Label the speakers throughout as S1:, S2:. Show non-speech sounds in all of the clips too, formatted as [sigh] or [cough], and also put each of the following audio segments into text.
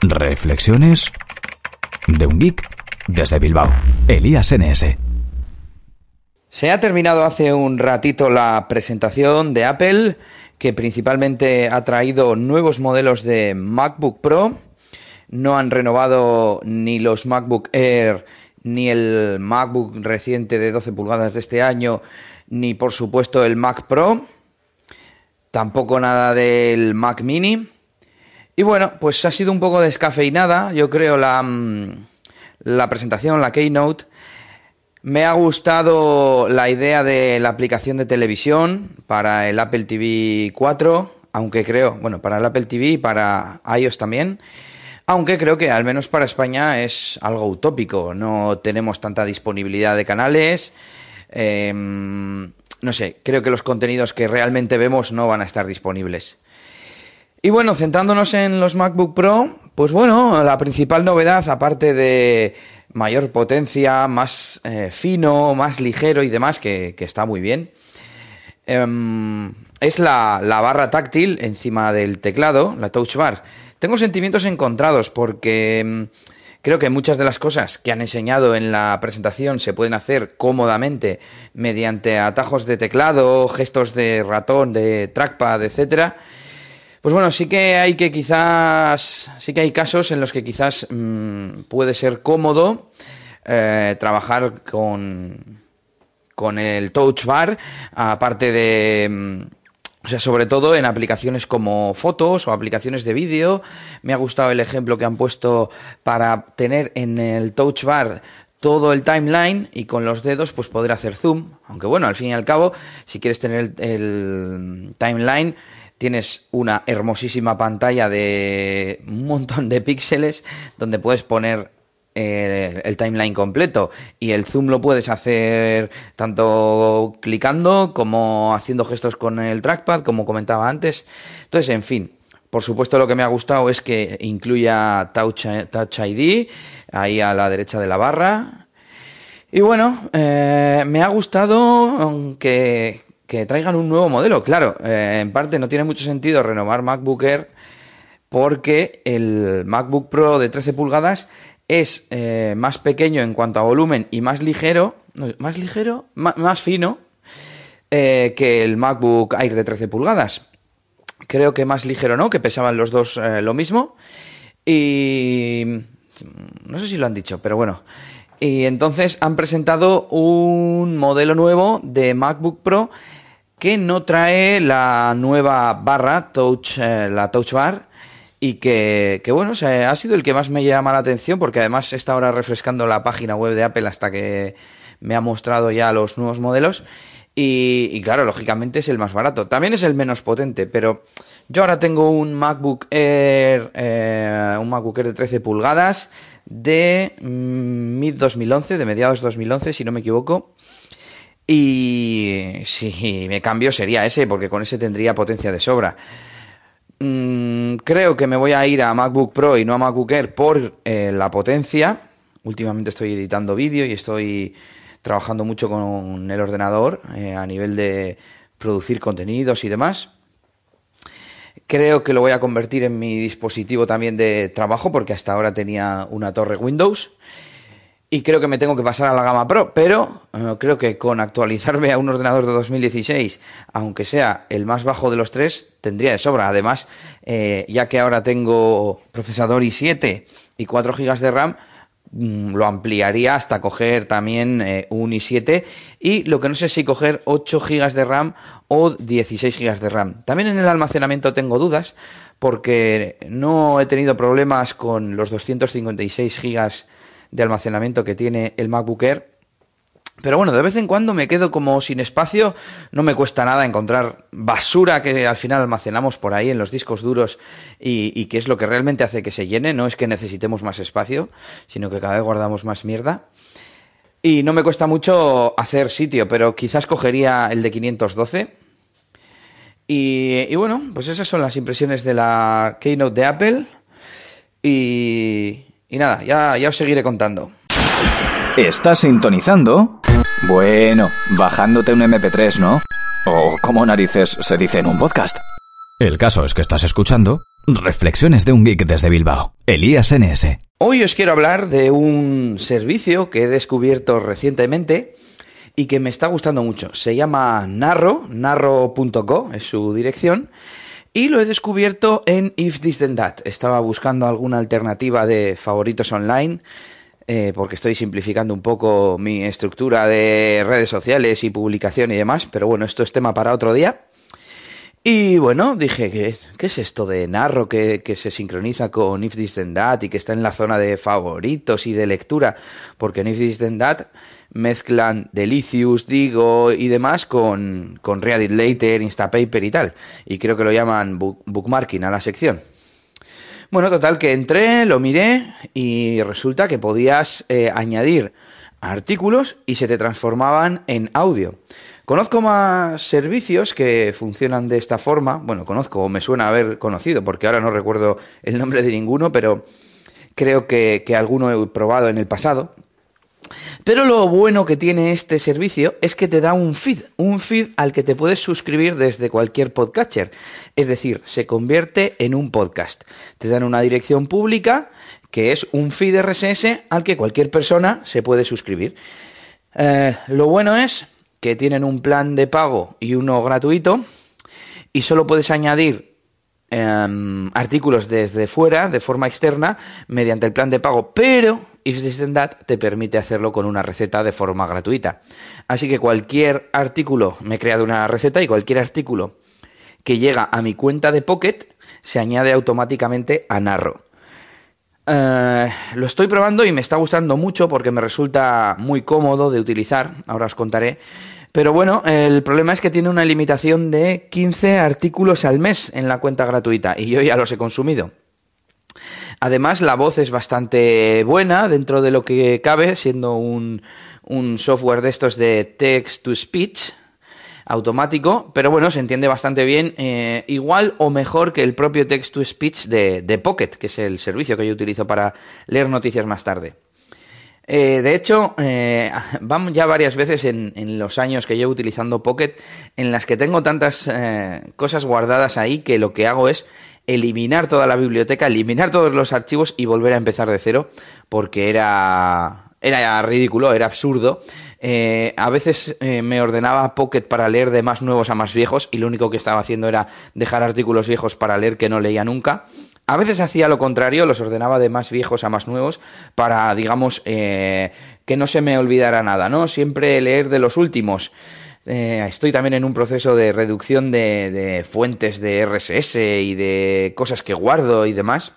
S1: Reflexiones de un geek desde Bilbao. Elías NS.
S2: Se ha terminado hace un ratito la presentación de Apple, que principalmente ha traído nuevos modelos de MacBook Pro. No han renovado ni los MacBook Air ni el MacBook reciente de 12 pulgadas de este año, ni por supuesto el Mac Pro. Tampoco nada del Mac Mini. Y bueno, pues ha sido un poco descafeinada, yo creo, la, mm, la presentación, la Keynote. Me ha gustado la idea de la aplicación de televisión para el Apple TV 4, aunque creo, bueno, para el Apple TV y para iOS también. Aunque creo que al menos para España es algo utópico. No tenemos tanta disponibilidad de canales. Em, no sé, creo que los contenidos que realmente vemos no van a estar disponibles. Y bueno, centrándonos en los MacBook Pro, pues bueno, la principal novedad, aparte de mayor potencia, más eh, fino, más ligero y demás, que, está muy bien, em, es la, la, barra táctil encima del teclado, la Touch Bar. Tengo sentimientos encontrados porque em, creo que muchas de las cosas que han enseñado en la presentación se pueden hacer cómodamente mediante atajos de teclado, gestos de ratón, de trackpad, etcétera pues bueno, sí que hay que quizás, sí que hay casos en los que quizás mm, puede ser cómodo eh, trabajar con, con el touch bar, aparte de... Mm, o sea, sobre todo en aplicaciones como fotos o aplicaciones de vídeo. Me ha gustado el ejemplo que han puesto para tener en el touch bar todo el timeline y con los dedos pues poder hacer zoom. Aunque bueno, al fin y al cabo, si quieres tener el timeline tienes una hermosísima pantalla de un montón de píxeles donde puedes poner eh, el timeline completo. Y el zoom lo puedes hacer tanto clicando como haciendo gestos con el trackpad como comentaba antes. Entonces en fin por supuesto lo que me ha gustado es que incluya Touch, Touch ID ahí a la derecha de la barra. Y bueno, eh, me ha gustado, aunque que traigan un nuevo modelo. Claro, eh, en parte no tiene mucho sentido renovar MacBook Air porque el MacBook Pro de 13 pulgadas es eh, más pequeño en cuanto a volumen y más ligero, más ligero, más, fino eh, que el MacBook Air de 13 pulgadas. Creo que más ligero no, que pesaban los dos lo mismo. Y no sé si lo han dicho, pero bueno. Y entonces han presentado un modelo nuevo de MacBook Pro que no trae la nueva barra Touch, eh, la Touch Bar, y que, bueno, ha sido el que más me llama la atención porque además está ahora refrescando la página web de Apple hasta que me ha mostrado ya los nuevos modelos. Y, claro, lógicamente es el más barato. También es el menos potente, pero yo ahora tengo un MacBook Air, eh, un MacBook Air de 13 pulgadas de mm, mid 2011, de mediados 2011, si no me equivoco. Y si me cambio sería ese, porque con ese tendría potencia de sobra. Mm, creo que me voy a ir a MacBook Pro y no a MacBook Air por eh, la potencia. Últimamente estoy editando vídeo y estoy trabajando mucho con el ordenador eh, a nivel de producir contenidos y demás. Creo que lo voy a convertir en mi dispositivo también de trabajo porque hasta ahora tenía una torre Windows y creo que me tengo que pasar a la gama Pro, pero eh, creo que con actualizarme a un ordenador de 2016, aunque sea el más bajo de los tres, tendría de sobra. Además, eh, ya que ahora tengo procesador i7 y 4 GB de RAM, mm, lo ampliaría hasta coger también eh, un i7 y lo que no sé si coger 8 GB de RAM o 16 GB de RAM. También en el almacenamiento tengo dudas porque no he tenido problemas con los 256 GB de almacenamiento que tiene el MacBook Air. Pero bueno, de vez en cuando me quedo como sin espacio, no me cuesta nada encontrar basura que al final almacenamos por ahí en los discos duros y, que es lo que realmente hace que se llene, no es que necesitemos más espacio, sino que cada vez guardamos más mierda. Y no me cuesta mucho hacer sitio, pero quizás cogería el de 512. Y, y bueno, pues esas son las impresiones de la Keynote de Apple. Y, y nada, ya, ya os seguiré contando.
S1: ¿Estás sintonizando? Bueno, bajándote un MP3, ¿no? O como narices se dice en un podcast. El caso es que estás escuchando Reflexiones de un geek desde Bilbao. Elías NS.
S2: Hoy os quiero hablar de un servicio que he descubierto recientemente y que me está gustando mucho. Se llama Narro, narro.co es su dirección. Y lo he descubierto en If This Then That. Estaba buscando alguna alternativa de favoritos online eh, porque estoy simplificando un poco mi estructura de redes sociales y publicación y demás, pero bueno, esto es tema para otro día. Y bueno, dije, ¿qué, qué es esto de narro que, que, se sincroniza con If This Then That y que está en la zona de favoritos y de lectura? Porque en If This Then That mezclan Delicious, Digo y demás con, con Read It Later, Instapaper y tal. Y creo que lo llaman bookmarking a la sección. Bueno, total que entré, lo miré y resulta que podías eh, añadir artículos y se te transformaban en audio. Conozco más servicios que funcionan de esta forma. Bueno, conozco o me suena haber conocido, porque ahora no recuerdo el nombre de ninguno, pero creo que, que alguno he probado en el pasado. Pero lo bueno que tiene este servicio es que te da un feed, un feed al que te puedes suscribir desde cualquier podcatcher. Es decir, se convierte en un podcast. Te dan una dirección pública que es un feed RSS al que cualquier persona se puede suscribir. Eh, lo bueno es que tienen un plan de pago y uno gratuito y solo puedes añadir eh, artículos desde fuera, de forma externa, mediante el plan de pago, pero If This Then That te permite hacerlo con una receta de forma gratuita. Así que cualquier artículo, me he creado una receta y cualquier artículo que llega a mi cuenta de Pocket se añade automáticamente a Narro. Uh, lo estoy probando y me está gustando mucho porque me resulta muy cómodo de utilizar, ahora os contaré. Pero bueno, el problema es que tiene una limitación de 15 artículos al mes en la cuenta gratuita y yo ya los he consumido. Además, la voz es bastante buena dentro de lo que cabe, siendo un, un software de estos de text to speech automático, pero bueno, se entiende bastante bien, eh, igual o mejor que el propio text to speech de, Pocket, que es el servicio que yo utilizo para leer noticias más tarde. Eh, de hecho, eh, [laughs] vamos ya varias veces en, en, los años que llevo utilizando Pocket en las que tengo tantas eh, cosas guardadas ahí que lo que hago es eliminar toda la biblioteca, eliminar todos los archivos y volver a empezar de cero, porque era, era ridículo, era absurdo. Eh, a veces eh, me ordenaba Pocket para leer de más nuevos a más viejos y lo único que estaba haciendo era dejar artículos viejos para leer que no leía nunca. A veces hacía lo contrario, los ordenaba de más viejos a más nuevos para, digamos, eh, que no se me olvidara nada, ¿no? Siempre leer de los últimos. Eh, estoy también en un proceso de reducción de, de, fuentes de RSS y de cosas que guardo y demás,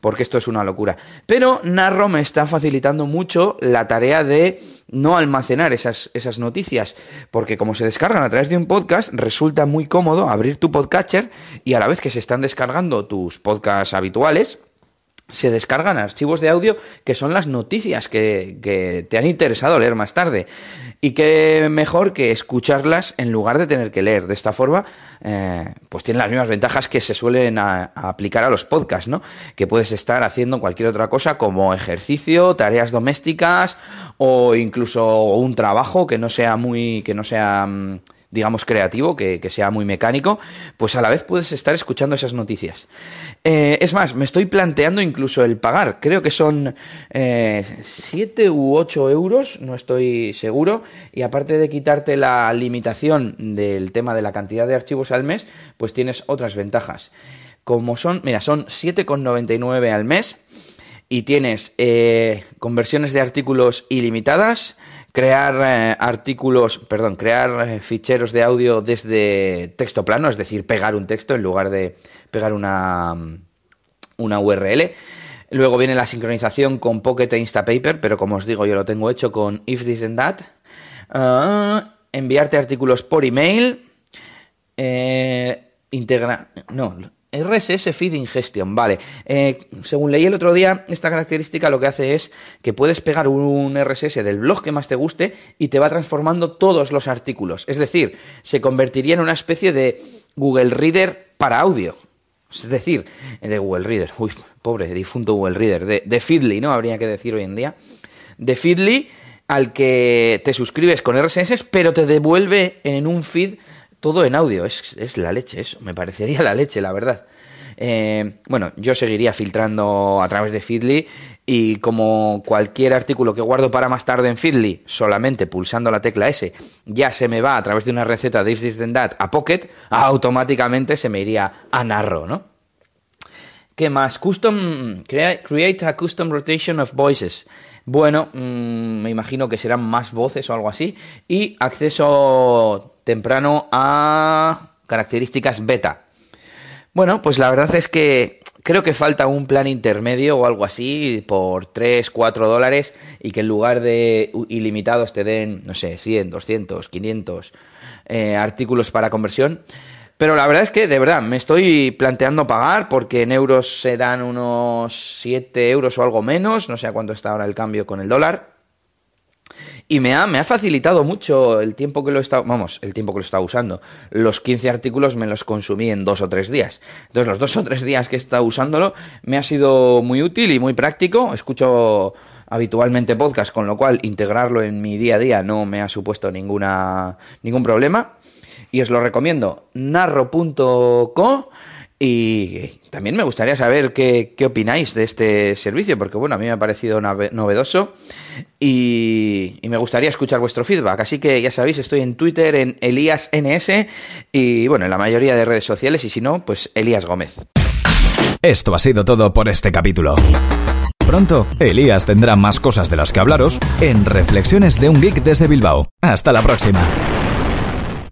S2: porque esto es una locura. Pero Narro me está facilitando mucho la tarea de no almacenar esas, esas noticias, porque como se descargan a través de un podcast, resulta muy cómodo abrir tu podcatcher y a la vez que se están descargando tus podcasts habituales, se descargan archivos de audio que son las noticias que, que, te han interesado leer más tarde. Y qué mejor que escucharlas en lugar de tener que leer. De esta forma, eh, pues tienen las mismas ventajas que se suelen aplicar a los podcasts, ¿no? Que puedes estar haciendo cualquier otra cosa como ejercicio, tareas domésticas o incluso un trabajo que no sea muy, que no sea digamos, creativo, que, que, sea muy mecánico, pues a la vez puedes estar escuchando esas noticias. Eh, es más, me estoy planteando incluso el pagar. Creo que son 7 eh, u 8 euros, no estoy seguro. Y aparte de quitarte la limitación del tema de la cantidad de archivos al mes, pues tienes otras ventajas. Como son, mira, son 7,99 al mes y tienes eh, conversiones de artículos ilimitadas, crear eh, artículos, perdón, crear eh, ficheros de audio desde texto plano, es decir, pegar un texto en lugar de pegar una, una URL. Luego viene la sincronización con Pocket e Instapaper, pero como os digo, yo lo tengo hecho con If This and That. Uh, enviarte artículos por email. Eh, integra no, RSS Feed Ingestion, vale. Eh, según leí el otro día, esta característica lo que hace es que puedes pegar un RSS del blog que más te guste y te va transformando todos los artículos. Es decir, se convertiría en una especie de Google Reader para audio. Es decir, de Google Reader, uy, pobre, difunto Google Reader, de, de Feedly, ¿no? Habría que decir hoy en día. De Feedly al que te suscribes con RSS, pero te devuelve en un feed todo en audio. Es, es, la leche eso. Me parecería la leche, la verdad. Eh, bueno, yo seguiría filtrando a través de Feedly y como cualquier artículo que guardo para más tarde en Feedly, solamente pulsando la tecla S, ya se me va a través de una receta de If This Then That a Pocket, automáticamente se me iría a Narro, ¿no? ¿Qué más? Custom, create a custom rotation of voices. Bueno, mm, me imagino que serán más voces o algo así. Y acceso temprano a características beta. Bueno, pues la verdad es que creo que falta un plan intermedio o algo así por 3, 4 dólares y que en lugar de ilimitados te den, no sé, 100, 200, 500 artículos para conversión. Pero la verdad es que, de verdad, me estoy planteando pagar porque en euros serán unos 7 euros o algo menos, no sé a cuánto está ahora el cambio con el dólar. Y me ha, me ha facilitado mucho el tiempo que lo he estado, vamos, el tiempo que lo he estado usando. Los 15 artículos me los consumí en dos o tres días. Entonces, los dos o tres días que he estado usándolo me ha sido muy útil y muy práctico. Escucho habitualmente podcast, con lo cual integrarlo en mi día a día no me ha supuesto ninguna, ningún problema y os lo recomiendo, narro.co. Y también me gustaría saber qué, opináis de este servicio, porque bueno, a mí me ha parecido novedoso y, y, me gustaría escuchar vuestro feedback. Así que ya sabéis, estoy en Twitter en ElíasNS y bueno, en la mayoría de redes sociales y si no, pues Elías Gómez.
S1: Esto ha sido todo por este capítulo. Pronto, Elías tendrá más cosas de las que hablaros en Reflexiones de un Geek desde Bilbao. Hasta la próxima.